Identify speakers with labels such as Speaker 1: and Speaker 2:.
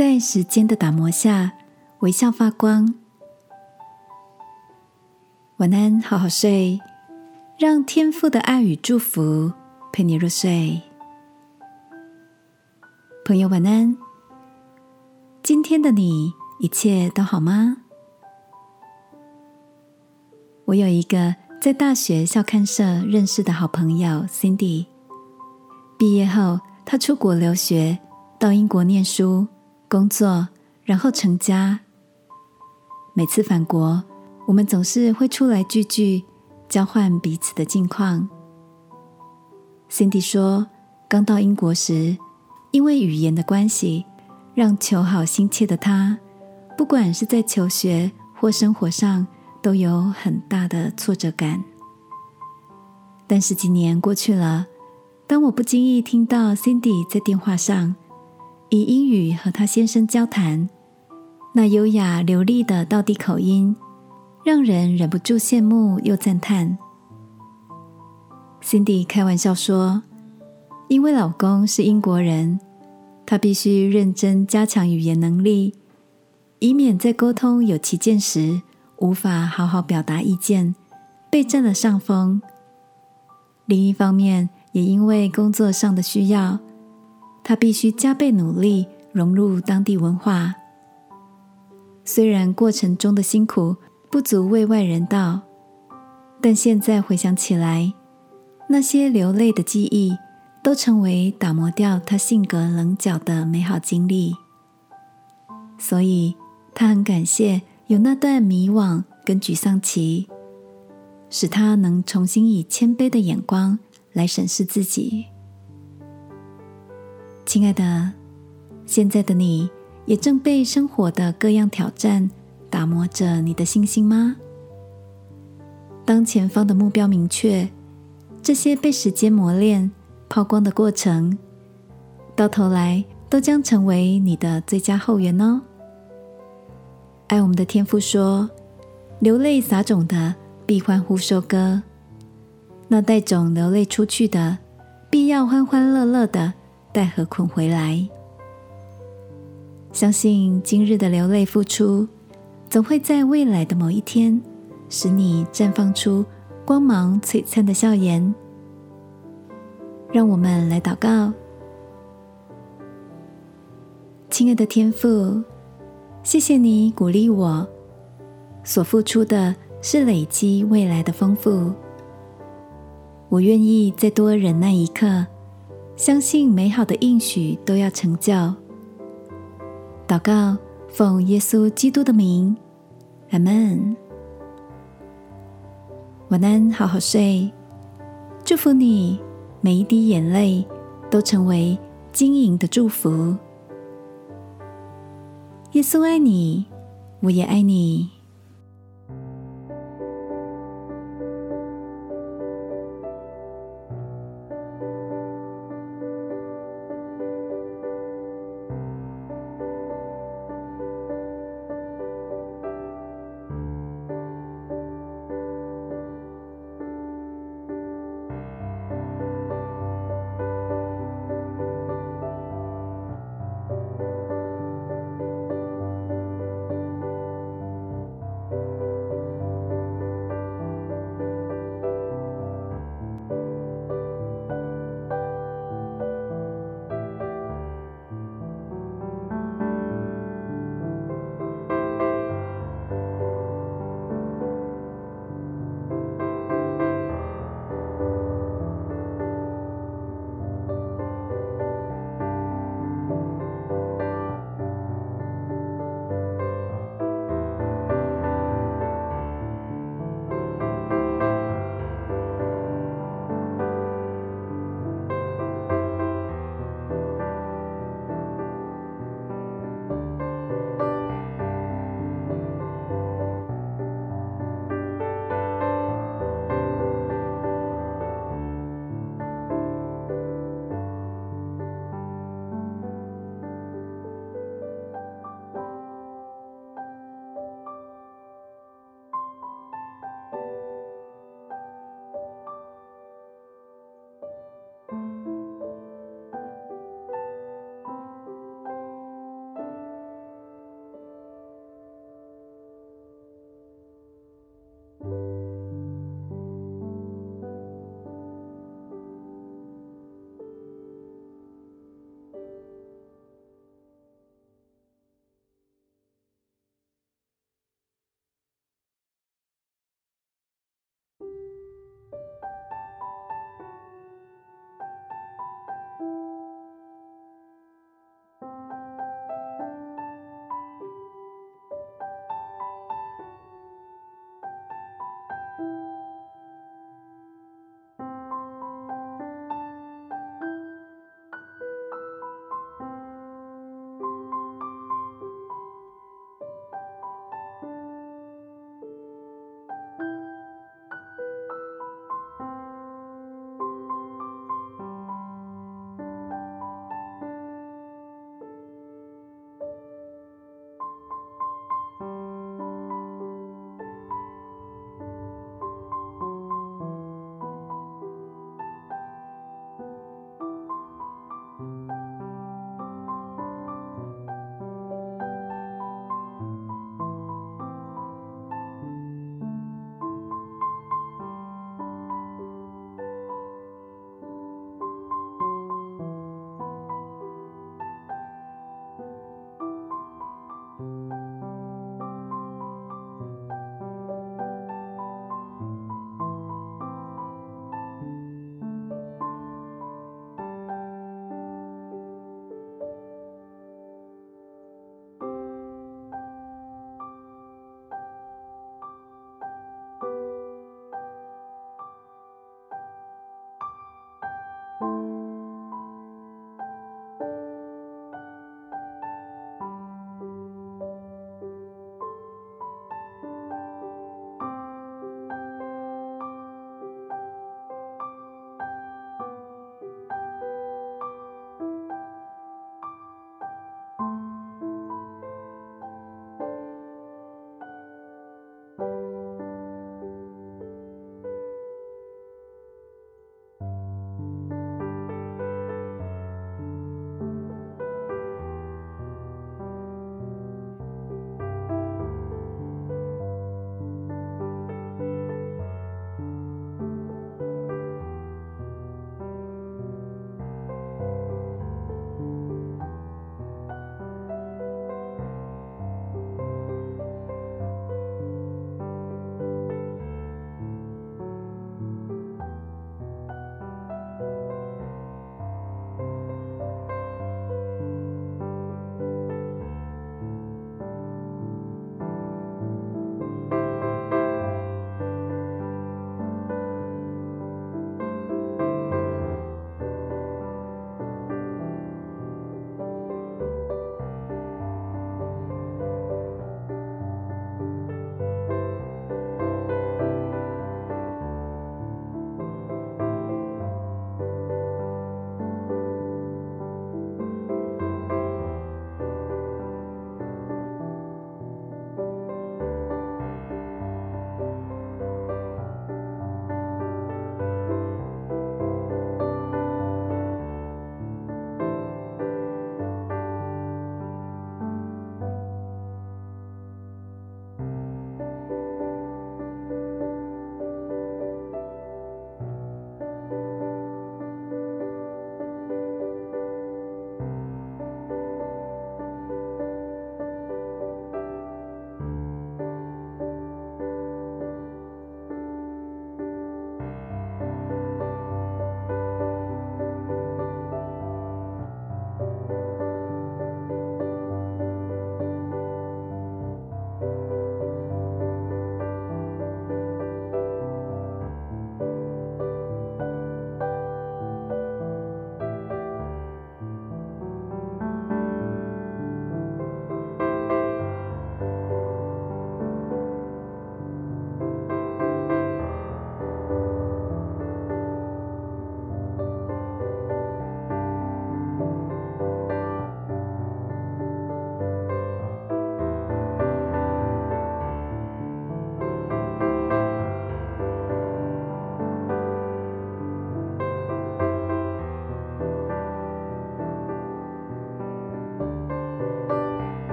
Speaker 1: 在时间的打磨下微笑发光。晚安，好好睡，让天父的爱与祝福陪你入睡。朋友，晚安。今天的你一切都好吗？我有一个在大学校刊社认识的好朋友 Cindy，毕业后她出国留学，到英国念书、工作，然后成家。每次返国，我们总是会出来聚聚，交换彼此的近况。Cindy 说，刚到英国时，因为语言的关系，让求好心切的他，不管是在求学或生活上。都有很大的挫折感，但是几年过去了，当我不经意听到 Cindy 在电话上以英语和她先生交谈，那优雅流利的道地口音，让人忍不住羡慕又赞叹。Cindy 开玩笑说：“因为老公是英国人，她必须认真加强语言能力，以免在沟通有歧见时。”无法好好表达意见，被占了上风。另一方面，也因为工作上的需要，他必须加倍努力融入当地文化。虽然过程中的辛苦不足为外人道，但现在回想起来，那些流泪的记忆，都成为打磨掉他性格棱角的美好经历。所以，他很感谢。有那段迷惘跟沮丧期，使他能重新以谦卑的眼光来审视自己。亲爱的，现在的你也正被生活的各样挑战打磨着你的信心吗？当前方的目标明确，这些被时间磨练、抛光的过程，到头来都将成为你的最佳后援哦。爱我们的天父说：“流泪撒种的，必欢呼收割；那带种流泪出去的，必要欢欢乐乐的带禾捆回来。”相信今日的流泪付出，总会在未来的某一天，使你绽放出光芒璀璨的笑颜。让我们来祷告，亲爱的天父。谢谢你鼓励我，所付出的是累积未来的丰富。我愿意再多忍耐一刻，相信美好的应许都要成就。祷告，奉耶稣基督的名，阿门。晚安，好好睡。祝福你，每一滴眼泪都成为晶莹的祝福。耶稣爱你，我也爱你。